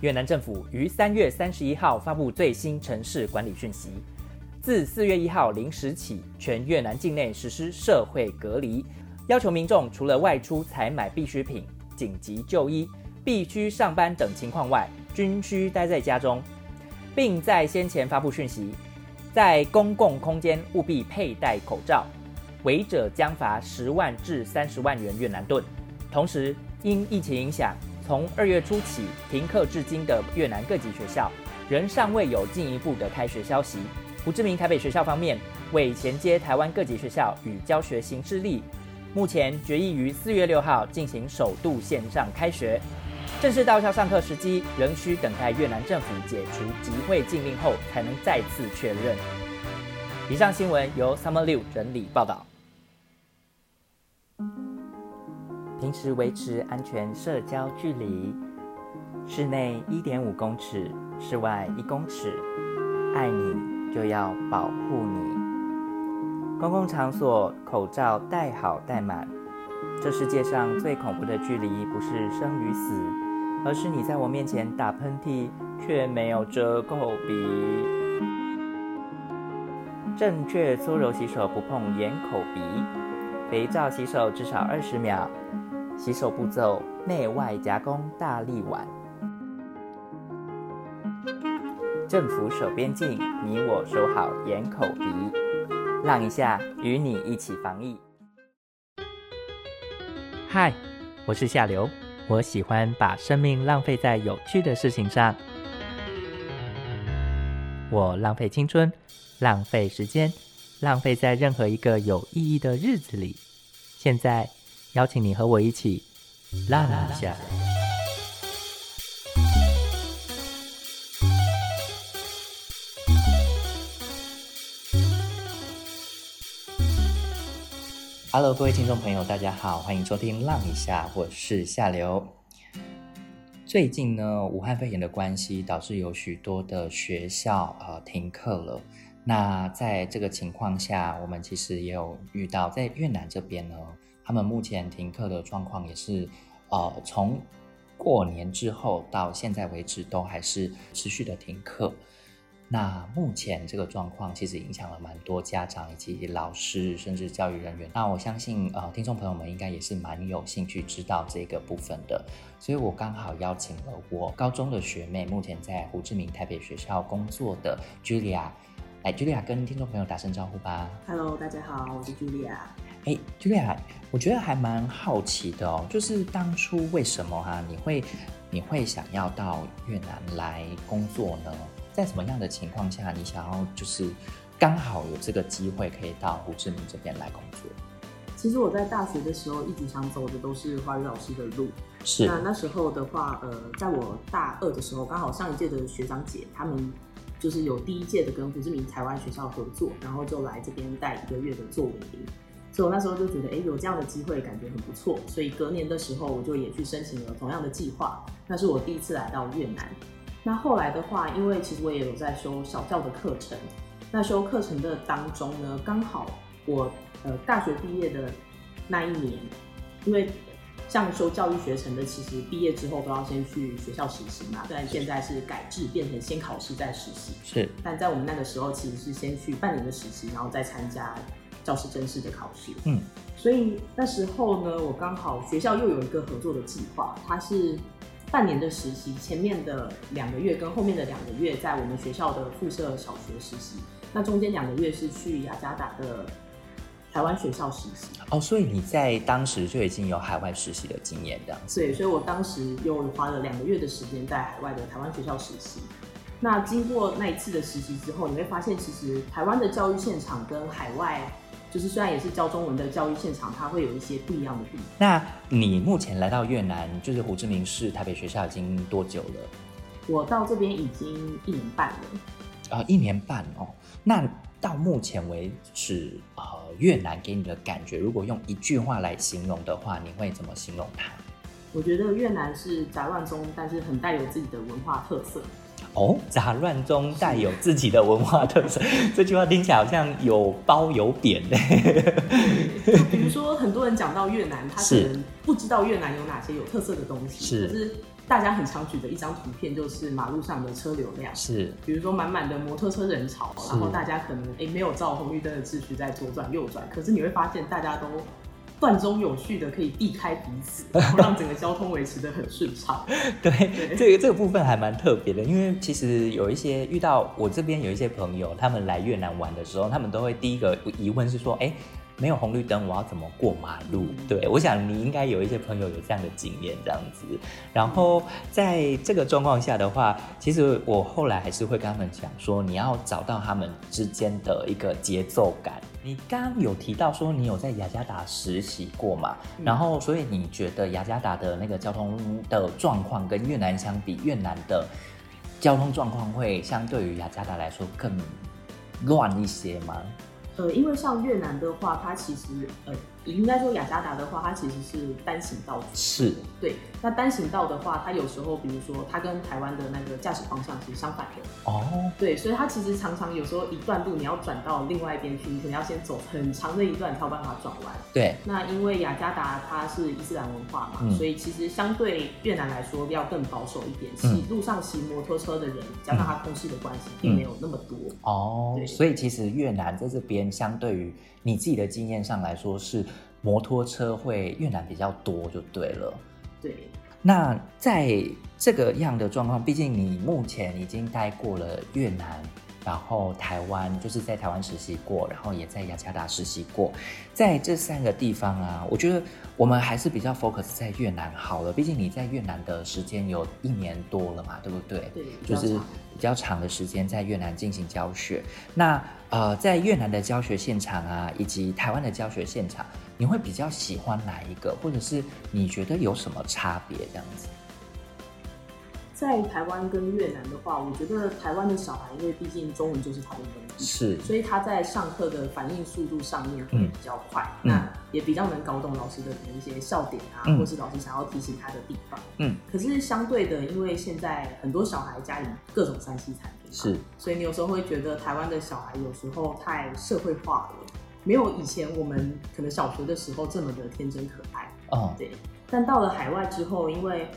越南政府于三月三十一号发布最新城市管理讯息，自四月一号零时起，全越南境内实施社会隔离，要求民众除了外出采买必需品、紧急就医、必须上班等情况外，均需待在家中，并在先前发布讯息，在公共空间务必佩戴口罩，违者将罚十万至三十万元越南盾。同时，因疫情影响，从二月初起停课至今的越南各级学校，仍尚未有进一步的开学消息。胡志明台北学校方面，为衔接台湾各级学校与教学行事力，目前决议于四月六号进行首度线上开学。正式到校上课时机，仍需等待越南政府解除集会禁令后，才能再次确认。以上新闻由 Summer Liu 整理报道。平时维持安全社交距离，室内一点五公尺，室外一公尺。爱你就要保护你。公共场所口罩戴好戴满。这世界上最恐怖的距离，不是生与死，而是你在我面前打喷嚏，却没有遮口鼻。正确搓揉洗手，不碰眼、口、鼻。肥皂洗手至少二十秒。洗手步骤：内外夹攻大力碗。政府守边境，你我守好眼、口、鼻。让一下，与你一起防疫。嗨，我是夏流，我喜欢把生命浪费在有趣的事情上。我浪费青春，浪费时间，浪费在任何一个有意义的日子里。现在。邀请你和我一起浪一下。Hello，各位听众朋友，大家好，欢迎收听《浪一下》，我是夏流。最近呢，武汉肺炎的关系，导致有许多的学校呃停课了。那在这个情况下，我们其实也有遇到，在越南这边呢。他们目前停课的状况也是，呃，从过年之后到现在为止都还是持续的停课。那目前这个状况其实影响了蛮多家长以及老师，甚至教育人员。那我相信，呃，听众朋友们应该也是蛮有兴趣知道这个部分的。所以我刚好邀请了我高中的学妹，目前在胡志明台北学校工作的 Julia，来，Julia 跟听众朋友打声招呼吧。Hello，大家好，我是 Julia。哎，Julia，我觉得还蛮好奇的哦，就是当初为什么哈，你会你会想要到越南来工作呢？在什么样的情况下，你想要就是刚好有这个机会可以到胡志明这边来工作？其实我在大学的时候一直想走的都是华语老师的路。是。那那时候的话，呃，在我大二的时候，刚好上一届的学长姐他们就是有第一届的跟胡志明台湾学校合作，然后就来这边带一个月的作文营。所以我那时候就觉得，哎，有这样的机会，感觉很不错。所以隔年的时候，我就也去申请了同样的计划。那是我第一次来到越南。那后来的话，因为其实我也有在修小教的课程。那修课程的当中呢，刚好我呃大学毕业的那一年，因为像修教育学程的，其实毕业之后都要先去学校实习嘛。虽然现在是改制变成先考试再实习，是。但在我们那个时候，其实是先去半年的实习，然后再参加。教师正式的考试，嗯，所以那时候呢，我刚好学校又有一个合作的计划，它是半年的实习，前面的两个月跟后面的两个月在我们学校的附设小学实习，那中间两个月是去雅加达的台湾学校实习。哦，所以你在当时就已经有海外实习的经验，这样子。对，所以我当时又花了两个月的时间在海外的台湾学校实习。那经过那一次的实习之后，你会发现，其实台湾的教育现场跟海外。就是虽然也是教中文的教育现场，它会有一些不一样的地方。那你目前来到越南，就是胡志明市台北学校已经多久了？我到这边已经一年半了。啊，一年半哦。那到目前为止，呃，越南给你的感觉，如果用一句话来形容的话，你会怎么形容它？我觉得越南是杂乱中，但是很带有自己的文化特色。哦，杂乱中带有自己的文化特色，这句话听起来好像有褒有贬的。就比如说，很多人讲到越南，他可能不知道越南有哪些有特色的东西，是。可是大家很常举的一张图片就是马路上的车流量，是。比如说满满的摩托车人潮，然后大家可能哎没有照红绿灯的秩序在左转右转，可是你会发现大家都。断中有序的可以避开彼此，然后让整个交通维持的很顺畅。对，这个这个部分还蛮特别的，因为其实有一些遇到我这边有一些朋友，他们来越南玩的时候，他们都会第一个疑问是说，哎，没有红绿灯，我要怎么过马路？对，我想你应该有一些朋友有这样的经验，这样子。然后在这个状况下的话，其实我后来还是会跟他们讲说，你要找到他们之间的一个节奏感。你刚刚有提到说你有在雅加达实习过嘛？然后所以你觉得雅加达的那个交通的状况跟越南相比，越南的交通状况会相对于雅加达来说更乱一些吗？呃，因为像越南的话，它其实呃。应该说雅加达的话，它其实是单行道。是，对。那单行道的话，它有时候，比如说，它跟台湾的那个驾驶方向是相反的。哦。对，所以它其实常常有时候一段路你要转到另外一边去，你可能要先走很长的一段才有办法转弯。对。那因为雅加达它是伊斯兰文化嘛，所以其实相对越南来说要更保守一点。骑路上骑摩托车的人，加上它空气的关系，并没有那么多。哦。所以其实越南在这边相对于你自己的经验上来说是。摩托车会越南比较多就对了，对。那在这个样的状况，毕竟你目前已经待过了越南，然后台湾就是在台湾实习过，然后也在雅加达实习过，在这三个地方啊，我觉得我们还是比较 focus 在越南好了。毕竟你在越南的时间有一年多了嘛，对不对？对，就是比较长的时间在越南进行教学。那呃，在越南的教学现场啊，以及台湾的教学现场。你会比较喜欢哪一个，或者是你觉得有什么差别？这样子，在台湾跟越南的话，我觉得台湾的小孩，因为毕竟中文就是他的母语，是，所以他在上课的反应速度上面会比较快，那也比较能搞懂老师的一些笑点啊，或是老师想要提醒他的地方。嗯，可是相对的，因为现在很多小孩家里各种三 C 产品，是，所以你有时候会觉得台湾的小孩有时候太社会化了。没有以前我们可能小学的时候这么的天真可爱哦，对。但到了海外之后，因为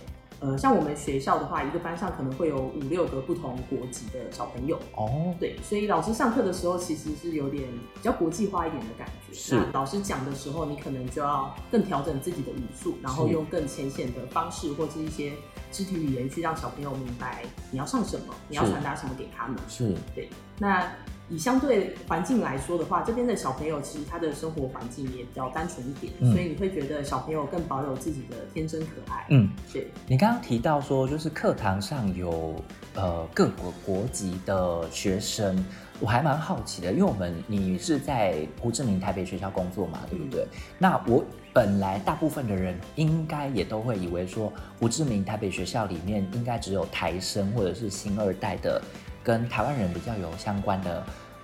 呃，像我们学校的话，一个班上可能会有五六个不同国籍的小朋友哦，对。所以老师上课的时候其实是有点比较国际化一点的感觉。是。老师讲的时候，你可能就要更调整自己的语速，然后用更浅显的方式或是一些肢体语言去让小朋友明白你要上什么，你要传达什么给他们。是。对。那。以相对环境来说的话，这边的小朋友其实他的生活环境也比较单纯一点，所以你会觉得小朋友更保有自己的天真可爱。嗯，对。你刚刚提到说，就是课堂上有呃各国国籍的学生，我还蛮好奇的，因为我们你是在胡志明台北学校工作嘛，对不对？那我本来大部分的人应该也都会以为说，胡志明台北学校里面应该只有台生或者是新二代的。跟台湾人比较有相关的。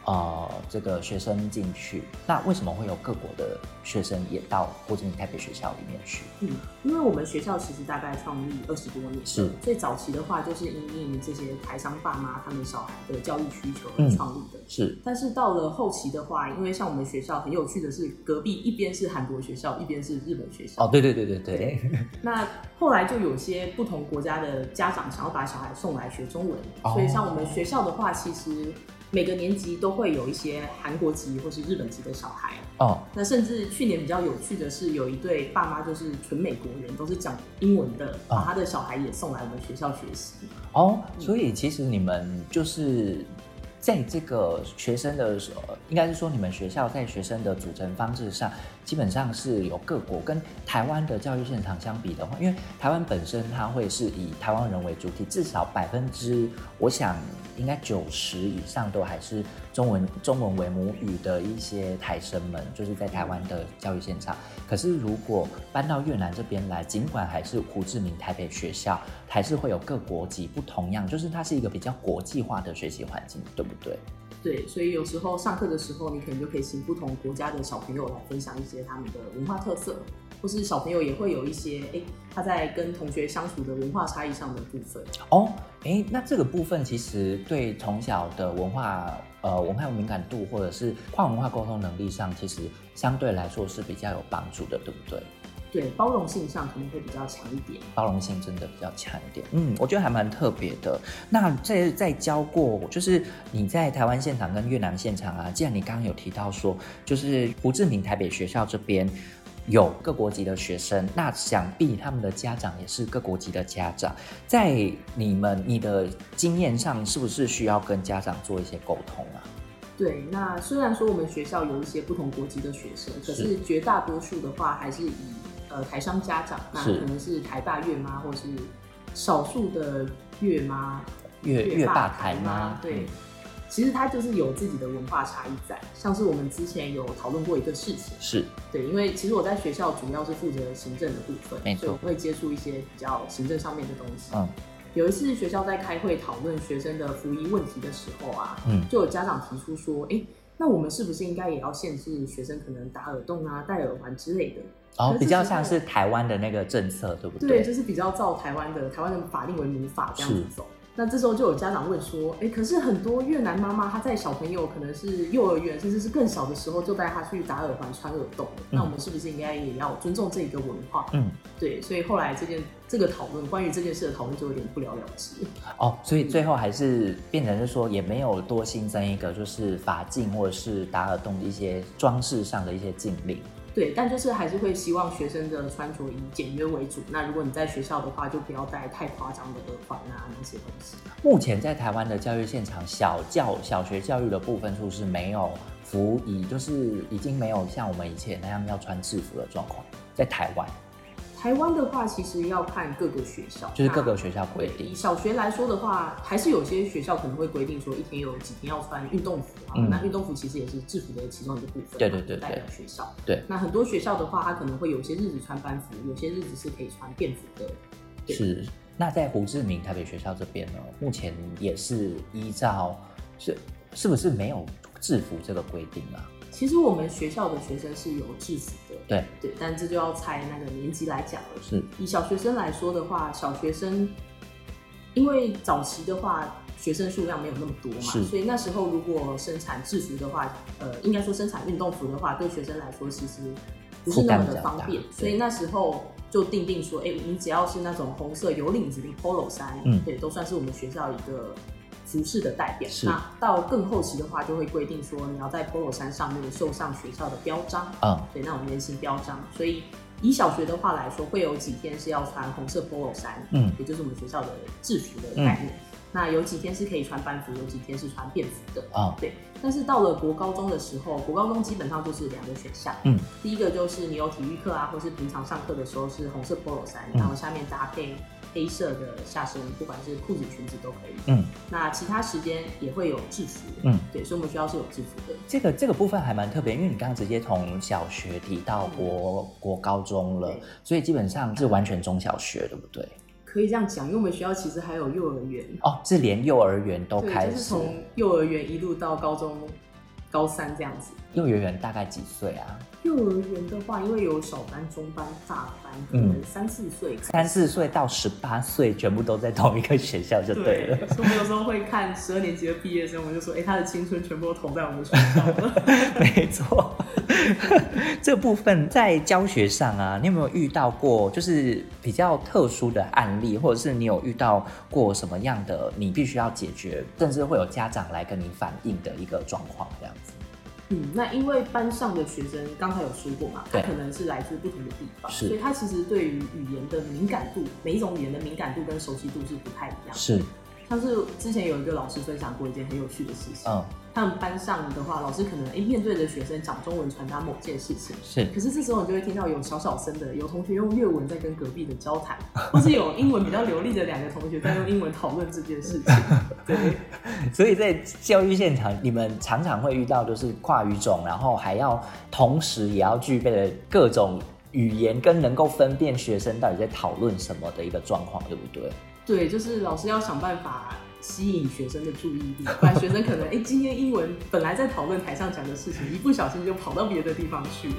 呃，这个学生进去，那为什么会有各国的学生也到胡志明台北学校里面去？嗯，因为我们学校其实大概创立二十多年，是最早期的话就是因应这些台商爸妈他们小孩的教育需求而创立的。是，但是到了后期的话，因为像我们学校很有趣的是，隔壁一边是韩国学校，一边是日本学校。哦，对对对对对。那后来就有些不同国家的家长想要把小孩送来学中文，所以像我们学校的话，其实。每个年级都会有一些韩国籍或是日本籍的小孩哦。那甚至去年比较有趣的是，有一对爸妈就是纯美国人，都是讲英文的，把他的小孩也送来我们学校学习。哦，所以其实你们就是在这个学生的，应该是说你们学校在学生的组成方式上。基本上是有各国跟台湾的教育现场相比的话，因为台湾本身它会是以台湾人为主体，至少百分之我想应该九十以上都还是中文中文为母语的一些台生们，就是在台湾的教育现场。可是如果搬到越南这边来，尽管还是胡志明台北学校，还是会有各国籍不同样，就是它是一个比较国际化的学习环境，对不对？对，所以有时候上课的时候，你可能就可以请不同国家的小朋友来分享一些他们的文化特色。或是小朋友也会有一些哎、他在跟同学相处的文化差异上的部分。哦，哎，那这个部分其实对从小的文化呃文化敏感度或者是跨文化沟通能力上，其实相对来说是比较有帮助的，对不对？对，包容性上可能会比较强一点。包容性真的比较强一点，嗯，我觉得还蛮特别的。那在在教过，就是你在台湾现场跟越南现场啊，既然你刚刚有提到说，就是胡志明台北学校这边有各国籍的学生，那想必他们的家长也是各国籍的家长，在你们你的经验上，是不是需要跟家长做一些沟通啊？对，那虽然说我们学校有一些不同国籍的学生，可是绝大多数的话还是以呃台商家长，那可能是台爸月妈，或是少数的月妈、月月爸台妈？对嗯，其实它就是有自己的文化差异在。像是我们之前有讨论过一个事情，是对，因为其实我在学校主要是负责行政的部分，没错所以我会接触一些比较行政上面的东西。嗯有一次学校在开会讨论学生的服役问题的时候啊，嗯就有家长提出说，哎、那我们是不是应该也要限制学生可能打耳洞啊、戴耳环之类的？哦，比较像是台湾的那个政策，对不对，对就是比较照台湾的台湾的法令为民法这样子走。那这时候就有家长问说，哎、可是很多越南妈妈她在小朋友可能是幼儿园甚至是更小的时候就带他去打耳环、穿耳洞了，那我们是不是应该也要尊重这一个文化？嗯。对，所以后来这件这个讨论关于这件事的讨论就有点不了了之。哦，所以最后还是变成是说，也没有多新增一个就是法镜或者是打耳洞的一些装饰上的一些禁令。对，但就是还是会希望学生的穿着以简约为主。那如果你在学校的话，就不要戴太夸张的耳环啊那些东西。目前在台湾的教育现场，小教小学教育的部分，处是没有服仪，就是已经没有像我们以前那样要穿制服的状况？在台湾，台湾的话，其实要看各个学校，就是各个那学校规定。小学来说的话，还是有些学校可能会规定说一天有几天要穿运动服啊。嗯那运动服其实也是制服的其中一个部分嘛，对对对代表学校。对，那很多学校的话，它可能会有些日子穿班服，有些日子是可以穿便服的。对是。那在胡志明台北学校这边呢，目前也是依照是是不是没有制服这个规定啊？其实我们学校的学生是有制服的，对，对，但这就要猜那个年级来讲了。是。以小学生来说的话，小学生因为早期的话，学生数量没有那么多嘛，是。所以那时候如果生产制服的话，呃，应该说生产运动服的话，对学生来说其实不是那么的方便。所以那时候就定定说，哎、你只要是那种红色有领子的 polo 衫，嗯。对，都算是我们学校一个。服饰的代表，那到更后期的话，就会规定说你要在 polo 衫上面绣上学校的标章，嗯，对那种圆形标章，所以以小学的话来说，会有几天是要穿红色 polo 衫，嗯。也就是我们学校的制服的概念。那有几天是可以穿班服，有几天是穿便服的。啊，对，但是到了国高中的时候，国高中基本上就是两个选项。嗯，第一个就是你有体育课啊，或是平常上课的时候是红色 polo 衫，嗯。然后下面搭配黑色的下身，不管是裤子、裙子都可以。嗯，那其他时间也会有制服。嗯，对，所以我们学校是有制服的。这个这个部分还蛮特别，因为你刚刚直接从小学提到国国高中了，所以基本上是完全中小学，对不对？可以这样讲，因为我们学校其实还有幼儿园。哦，是连幼儿园都，开始，就是从幼儿园一路到高中高三这样子。幼儿园大概几岁啊？幼儿园的话，因为有小班、中班、大班，可嗯能三四岁，三四岁到十八岁，全部都在同一个学校就对了。所以我有时候会看十二年级的毕业生，我就说，哎、他的青春全部都投在我们学校了。没错，这部分在教学上啊，你有没有遇到过就是比较特殊的案例，或者是你有遇到过什么样的你必须要解决，甚至会有家长来跟你反映的一个状况这样子？嗯，那因为班上的学生刚才有说过嘛，他可能是来自不同的地方，所以他其实对于语言的敏感度，每一种语言的敏感度跟熟悉度是不太一样。是，像是之前有一个老师分享过一件很有趣的事情，嗯，他们班上的话，老师可能哎、诶面对着学生讲中文传达某件事情，是，可是这时候你就会听到有小小声的，有同学用粤文在跟隔壁的交谈，或是有英文比较流利的两个同学在用英文讨论这件事情。对，所以在教育现场，你们常常会遇到就是跨语种，然后还要同时也要具备的各种语言，跟能够分辨学生到底在讨论什么的一个状况，对不对？对，就是老师要想办法吸引学生的注意力，不然学生可能哎、诶今天英文本来在讨论台上讲的事情，一不小心就跑到别的地方去了。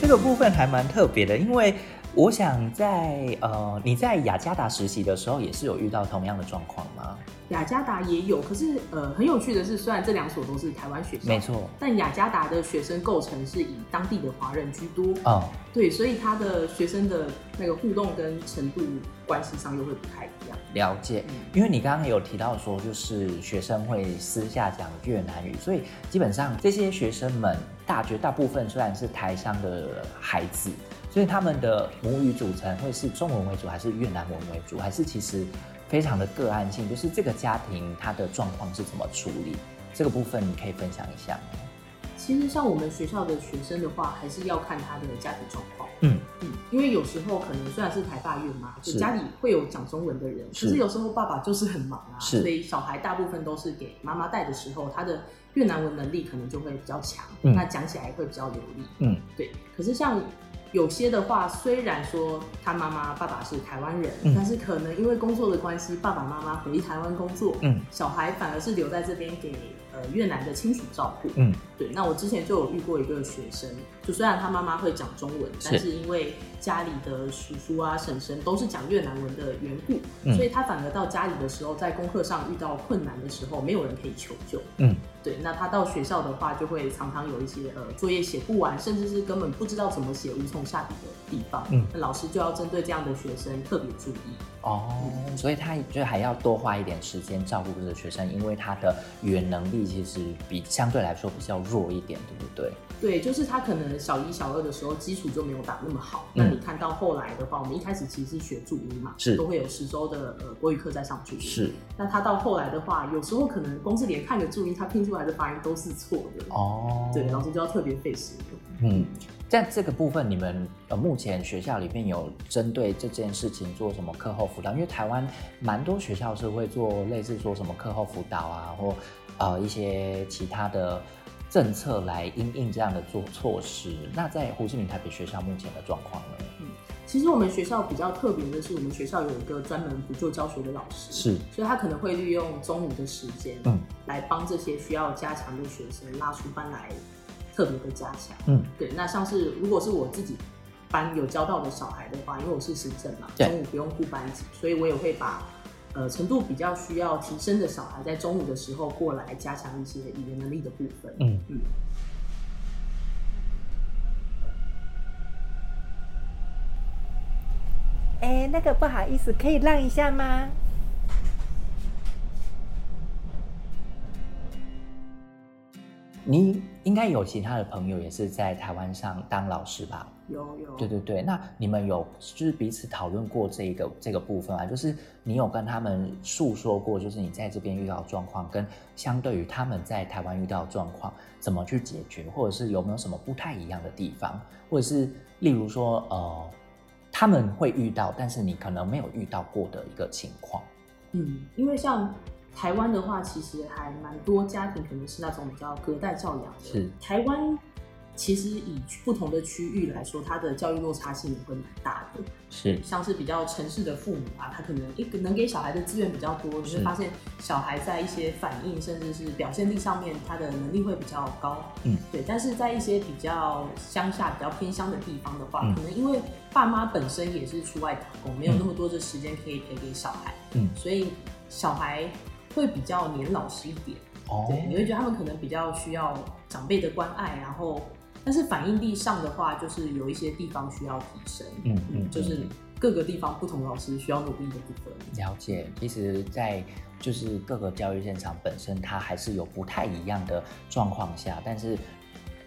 这个部分还蛮特别的，因为我想在呃你在雅加达实习的时候，也是有遇到同样的状况吗？雅加达也有，可是呃很有趣的是，虽然这两所都是台湾学校，没错，但雅加达的学生构成是以当地的华人居多。哦，对，所以他的学生的那个互动跟程度关系上又会不太一样。了解，因为你刚刚有提到说，就是学生会私下讲越南语，所以基本上这些学生们大绝大部分虽然是台上的孩子，所以他们的母语组成会是中文为主，还是越南文为主，还是其实非常的个案性，就是这个家庭他的状况是怎么处理，这个部分你可以分享一下吗？其实像我们学校的学生的话，还是要看他的家庭状况。嗯嗯，因为有时候可能虽然是台大院嘛，就家里会有讲中文的人，可是有时候爸爸就是很忙啊，所以小孩大部分都是给妈妈带的时候，他的越南文能力可能就会比较强，嗯那讲起来会比较流利。嗯，对。可是像有些的话，虽然说他妈妈爸爸是台湾人，嗯。但是可能因为工作的关系，爸爸妈妈回台湾工作，嗯。小孩反而是留在这边给呃越南的亲属照顾。嗯对，那我之前就有遇过一个学生，就虽然他妈妈会讲中文，但是因为家里的叔叔啊、婶婶都是讲越南文的缘故，嗯所以他反而到家里的时候，在功课上遇到困难的时候，没有人可以求救。嗯，对，那他到学校的话，就会常常有一些呃作业写不完，甚至是根本不知道怎么写，无从下笔的地方。嗯那老师就要针对这样的学生特别注意。哦，所以他就还要多花一点时间照顾这个学生，因为他的语言能力其实比相对来说比较弱一点，对不对？对，就是他可能小一、小二的时候基础就没有打那么好。嗯那你看到后来的话，我们一开始其实是学注音嘛，是都会有十周的呃国语课在上注音。是那他到后来的话，有时候可能光是连看个注音，他拼出来的发音都是错的。哦，对，老师就要特别费时。嗯，在这个部分，你们呃目前学校里面有针对这件事情做什么课后辅导？因为台湾蛮多学校是会做类似说什么课后辅导啊，或呃一些其他的政策来应应这样的做措施。那在胡志明台北学校目前的状况呢？其实我们学校比较特别的是，我们学校有一个专门补救教学的老师，是，所以他可能会利用中午的时间，嗯，来帮这些需要加强的学生拉出班来特别的加强。嗯，对。那像是如果是我自己班有教到的小孩的话，因为我是行政嘛，中午不用顾班级，所以我也会把呃程度比较需要提升的小孩，在中午的时候过来加强一些语言能力的部分。嗯嗯。哎，那个不好意思，可以让一下吗？你应该有其他的朋友也是在台湾上当老师吧？有有。对对对，那你们有就是彼此讨论过这个这个部分啊？就是你有跟他们诉说过，就是你在这边遇到的状况，跟相对于他们在台湾遇到的状况，怎么去解决，或者是有没有什么不太一样的地方，或者是例如说呃他们会遇到，但是你可能没有遇到过的一个情况。嗯，因为像台湾的话，其实还蛮多家庭可能是那种比较隔代教养的。是台湾其实以不同的区域来说，它的教育落差性也会蛮大的。是像是比较城市的父母啊，他可能一个能给小孩的资源比较多，你是会发现小孩在一些反应甚至是表现力上面，他的能力会比较高。嗯，对。但是在一些比较乡下、比较偏乡的地方的话，嗯可能因为爸妈本身也是出外打工，没有那么多的时间可以陪给小孩，嗯所以小孩会比较黏老师一点。哦对，你会觉得他们可能比较需要长辈的关爱，然后但是反应力上的话，就是有一些地方需要提升。嗯嗯就是各个地方不同老师需要努力的部分。了解，其实，在就是各个教育现场本身，它还是有不太一样的状况下，但是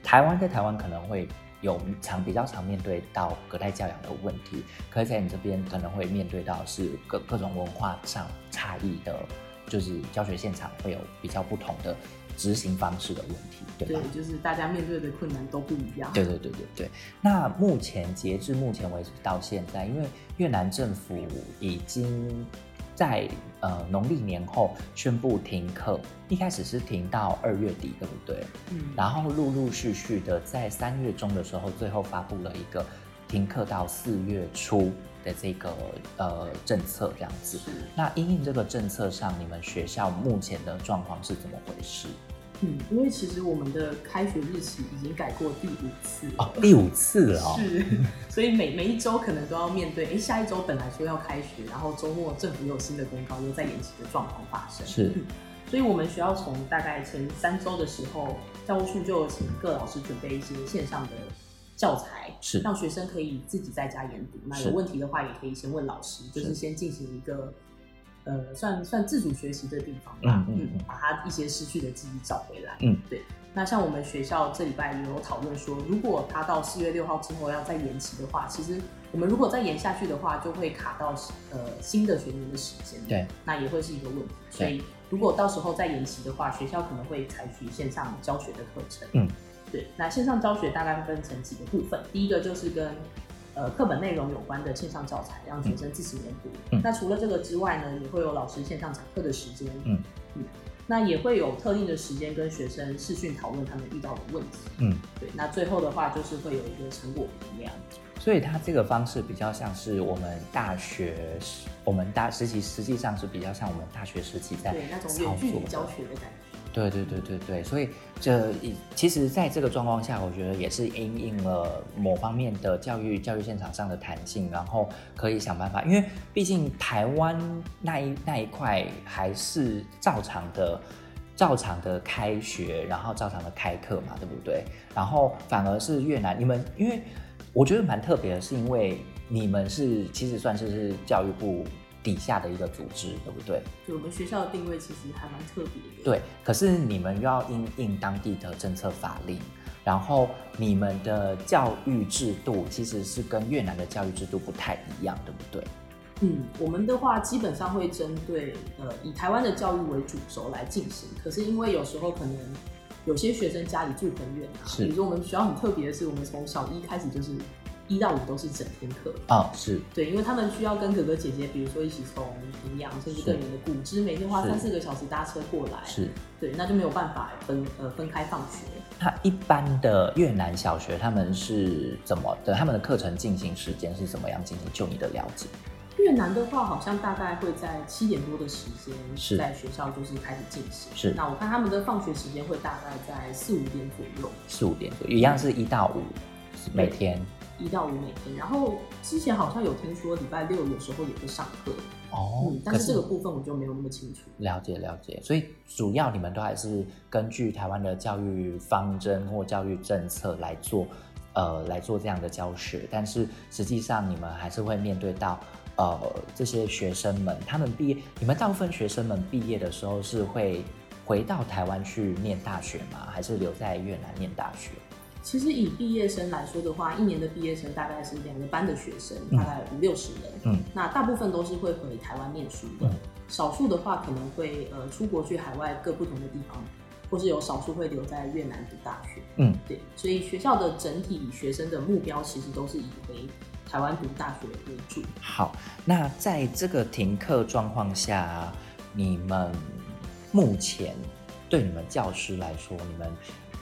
台湾在台湾可能会有常比较常面对到隔代教养的问题，可是在你这边可能会面对到是各各种文化上差异的，就是教学现场会有比较不同的执行方式的问题，对吧？对，就是大家面对的困难都不一样。对对对对对。那目前截至目前为止到现在，因为越南政府已经在呃农历年后宣布停课，一开始是停到二月底，对不对？嗯，然后陆陆续续的在三月中的时候，最后发布了一个停课到四月初的这个呃政策，这样子。那因应这个政策上，你们学校目前的状况是怎么回事？嗯，因为其实我们的开学日期已经改过第五次了哦，第五次了哦。是，所以每每一周可能都要面对，哎，下一周本来说要开学，然后周末政府又有新的公告，又在延期的状况发生。是嗯所以我们学校从大概前三周的时候，教务处就有请各老师准备一些线上的教材，是让学生可以自己在家研读。那有问题的话，也可以先问老师，就是是先进行一个。呃，算算自主学习的地方吧，嗯把他一些失去的记忆找回来。嗯，对。那像我们学校这礼拜也有讨论说，如果他到四月六号之后要再延期的话，其实我们如果再延下去的话，就会卡到呃新的学年的时间。对，那也会是一个问题。所以如果到时候再延期的话，学校可能会采取线上教学的课程。嗯，对。那线上教学大概分成几个部分，第一个就是跟呃课本内容有关的线上教材，让学生自行研读。嗯那除了这个之外呢，也会有老师线上讲课的时间。嗯那也会有特定的时间跟学生视讯讨论他们遇到的问题。嗯，对。那最后的话就是会有一个成果评量。所以它这个方式比较像是我们大学，我们大实习实际上是比较像我们大学时期在对那种远距离教学的感觉。对对对对对，所以这一其实在这个状况下，我觉得也是因应了某方面的教育教育现场上的弹性，然后可以想办法，因为毕竟台湾那一那一块还是照常的。照常的开学，然后照常的开课嘛，对不对？然后反而是越南，你们因为我觉得蛮特别的，是因为你们是其实算是是教育部底下的一个组织，对不对？就我们学校的定位其实还蛮特别的。对，可是你们又要因应当地的政策法令，然后你们的教育制度其实是跟越南的教育制度不太一样，对不对？嗯，我们的话基本上会针对呃以台湾的教育为主轴来进行，可是因为有时候可能有些学生家里住很远啊，是比如说我们学校很特别的是，我们从小一开始就是一到五都是整天课。哦，是对，因为他们需要跟哥哥姐姐，比如说一起从平阳甚至更远的古芝，每天花三四个小时搭车过来，是。对，那就没有办法分呃分开放学。那一般的越南小学他们是怎么的？他们的课程进行时间是怎么样进行？就你的了解，越南的话，好像大概会在七点多的时是间，在学校就是开始进行。是那我看他们的放学时间会大概在四五点左右，四五点左右，一样是一到五，每天一到五每天。然后之前好像有听说礼拜六有时候也会上课，哦嗯，。但是这个部分我就没有那么清楚。了解了解，所以主要你们都还是根据台湾的教育方针或教育政策来做，呃，来做这样的教学。但是实际上你们还是会面对到，呃，这些学生们，他们毕业，你们大部分学生们毕业的时候是会回到台湾去念大学吗？还是留在越南念大学？其实以毕业生来说的话，一年的毕业生大概是两个班的学生，嗯大概五六十人。嗯，那大部分都是会回台湾念书的，嗯少数的话可能会呃出国去海外各不同的地方，或是有少数会留在越南读大学。嗯，对，所以学校的整体学生的目标其实都是以回台湾读大学为主。好，那在这个停课状况下，你们目前对你们教师来说，你们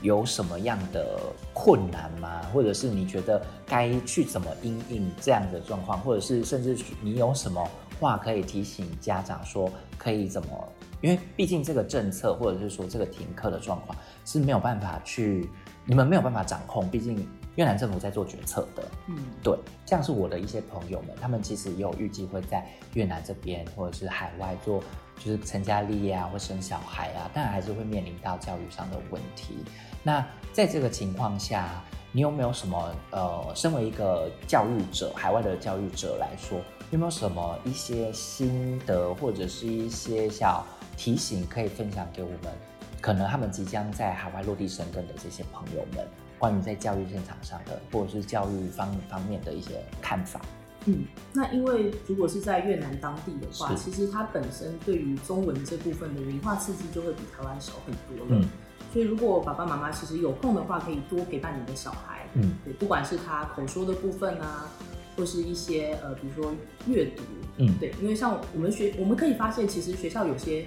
有什么样的困难吗？或者是你觉得该去怎么应应这样的状况，或者是甚至你有什么话可以提醒家长说可以怎么？因为毕竟这个政策或者是说这个停课的状况是没有办法去，你们没有办法掌控，毕竟越南政府在做决策的。嗯，对，像是我的一些朋友们，他们其实也有预计会在越南这边或者是海外做，就是成家立业啊，或生小孩啊，但还是会面临到教育上的问题。那在这个情况下，你有没有什么呃，身为一个教育者，海外的教育者来说，有没有什么一些心得或者是一些小提醒可以分享给我们？可能他们即将在海外落地生根的这些朋友们，关于在教育现场上的，或者是教育方方面的一些看法。嗯，那因为如果是在越南当地的话，其实它本身对于中文这部分的文化刺激就会比台湾少很多了。嗯所以如果爸爸妈妈其实有空的话，可以多陪伴你的小孩。嗯对，不管是他口说的部分啊，或是一些呃，比如说阅读，嗯，对，因为像我们学，我们可以发现，其实学校有些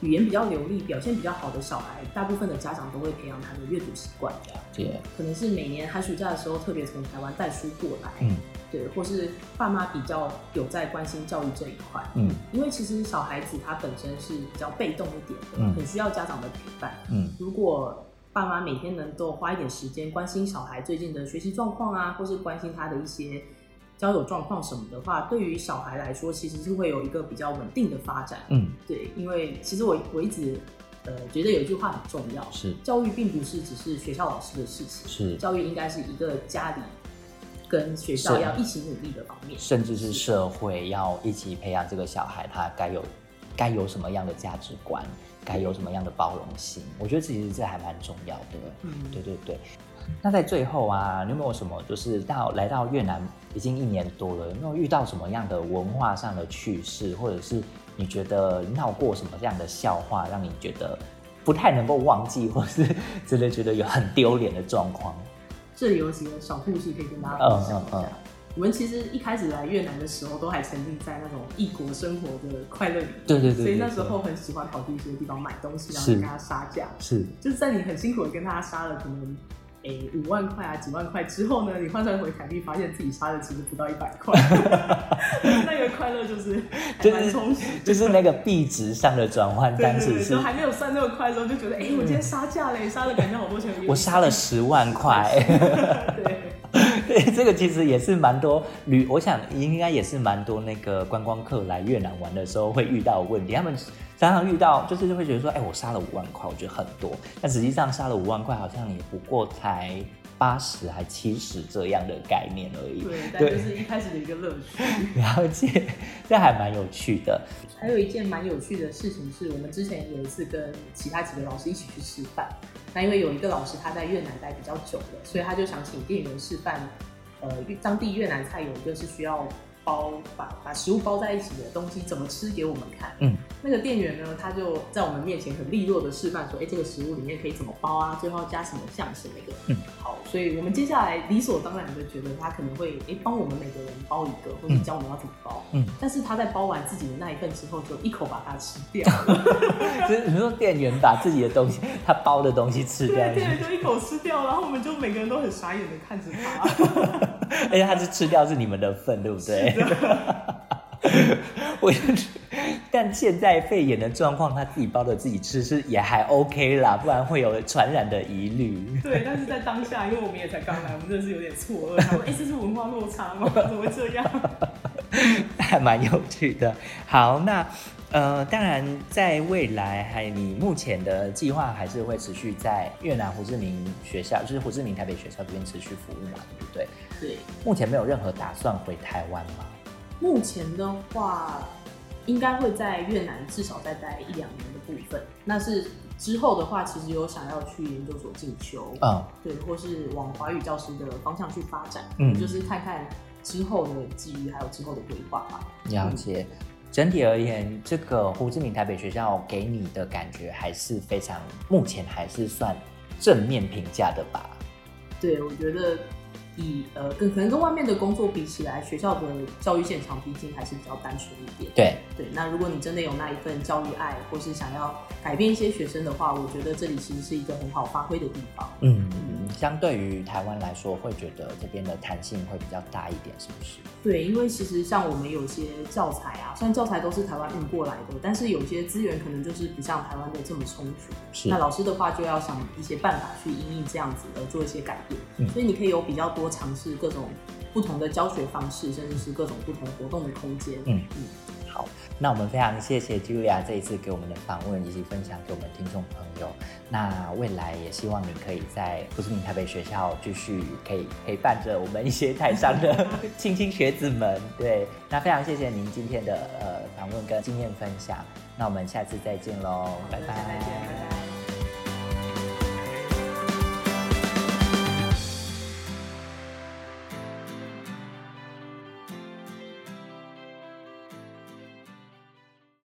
语言比较流利、表现比较好的小孩，大部分的家长都会培养他的阅读习惯。对，可能是每年寒暑假的时候特别从台湾带书过来，嗯。对，或是爸妈比较有在关心教育这一块，嗯。因为其实小孩子他本身是比较被动一点的，嗯。很需要家长的陪伴。嗯。如果爸妈每天能够花一点时间关心小孩最近的学习状况啊，或是关心他的一些交友状况什么的话，对于小孩来说，其实是会有一个比较稳定的发展。嗯，对，因为其实我我一直呃觉得有一句话很重要，是教育并不是只是学校老师的事情，是，教育应该是一个家里跟学校要一起努力的方面。甚至是社会要一起培养这个小孩，他该有该有什么样的价值观，该有什么样的包容性。我觉得其实这还蛮重要的。嗯，对对对。那在最后啊，你有没有什么就是到来到越南已经一年多了，有没有遇到什么样的文化上的趣事，或者是你觉得闹过什么这样的笑话，让你觉得不太能够忘记，或是真的觉得有很丢脸的状况？这里有几个小故事可以跟大家分享一下。嗯嗯我们其实一开始来越南的时候，都还沉浸在那种异国生活的快乐里面。对对对对所以那时候很喜欢跑去一些地方买东西，然后跟大家杀价。是就是在你很辛苦的跟大家杀了可能诶五万块啊几万块之后呢，你换算回台币，发现自己杀的其实不到一百块，那个快乐就是就是蛮充实。就是那个币值上的转换，对对对，当时是就还没有算那么快的时候，就觉得哎、我今天杀价嘞，杀了感觉好多钱。我杀了十万块。对。对，这个其实也是蛮多旅，我想应该也是蛮多那个观光客来越南玩的时候会遇到的问题。他们常常遇到，就是就会觉得说，哎，我杀了五万块，我觉得很多，但实际上杀了五万块，好像也不过才八十还七十这样的概念而已。对，但就是一开始的一个乐趣。了解，这还蛮有趣的。还有一件蛮有趣的事情是，我们之前有一次跟其他几个老师一起去吃饭，那因为有一个老师他在越南待比较久了，所以他就想请店员示范，呃，当地越南菜有一个是需要包把把食物包在一起的东西怎么吃给我们看。嗯，那个店员呢，他就在我们面前很利落的示范说，哎、这个食物里面可以怎么包啊，最后要加什么酱什么的。嗯，好，所以我们接下来理所当然的觉得他可能会哎帮、我们每个人包一个，或者教我们要怎么包。嗯，但是他在包完自己的那一份之后，就一口把它吃掉了。就是你说店员把自己的东西，他包的东西吃掉对，，店员就一口吃掉，然后我们就每个人都很傻眼的看着他。而且他是吃掉是你们的份，对不对？我就觉得 但现在肺炎的状况，他自己包的自己吃是也还 OK 啦，不然会有传染的疑虑。对，但是在当下，因为我们也才刚来，我们真的是有点错愕，哎、这是文化落差吗？怎么会这样？还蛮有趣的。好，那呃，当然在未来还你目前的计划还是会持续在越南胡志明学校，就是胡志明台北学校这边持续服务嘛，对不对？对，目前没有任何打算回台湾吗？目前的话，应该会在越南至少再待一两年的部分。那是之后的话，其实有想要去研究所进修，嗯，对，或是往华语教师的方向去发展，嗯就是看看之后的机遇，还有之后的规划吧。了解。整体而言，这个胡志明台北学校给你的感觉还是非常，目前还是算正面评价的吧？对，我觉得以呃跟可能跟外面的工作比起来，学校的教育现场毕竟还是比较单纯一点。对，对，那如果你真的有那一份教育爱，或是想要改变一些学生的话，我觉得这里其实是一个很好发挥的地方。嗯，相对于台湾来说，会觉得这边的弹性会比较大一点，是不是？对，因为其实像我们有些教材啊，虽然教材都是台湾运过来的，但是有些资源可能就是不像台湾的这么充足。是那老师的话就要想一些办法去因应这样子而做一些改变。嗯所以你可以有比较多尝试各种不同的教学方式，甚至是各种不同活动的空间。嗯好，那我们非常谢谢 Julia 这一次给我们的访问以及分享给我们听众朋友。那未来也希望你可以在不是明台北学校继续可以陪伴着我们一些台上的 青青学子们。对，那非常谢谢您今天的呃访问跟经验分享。那我们下次再见喽，拜拜再见，拜拜。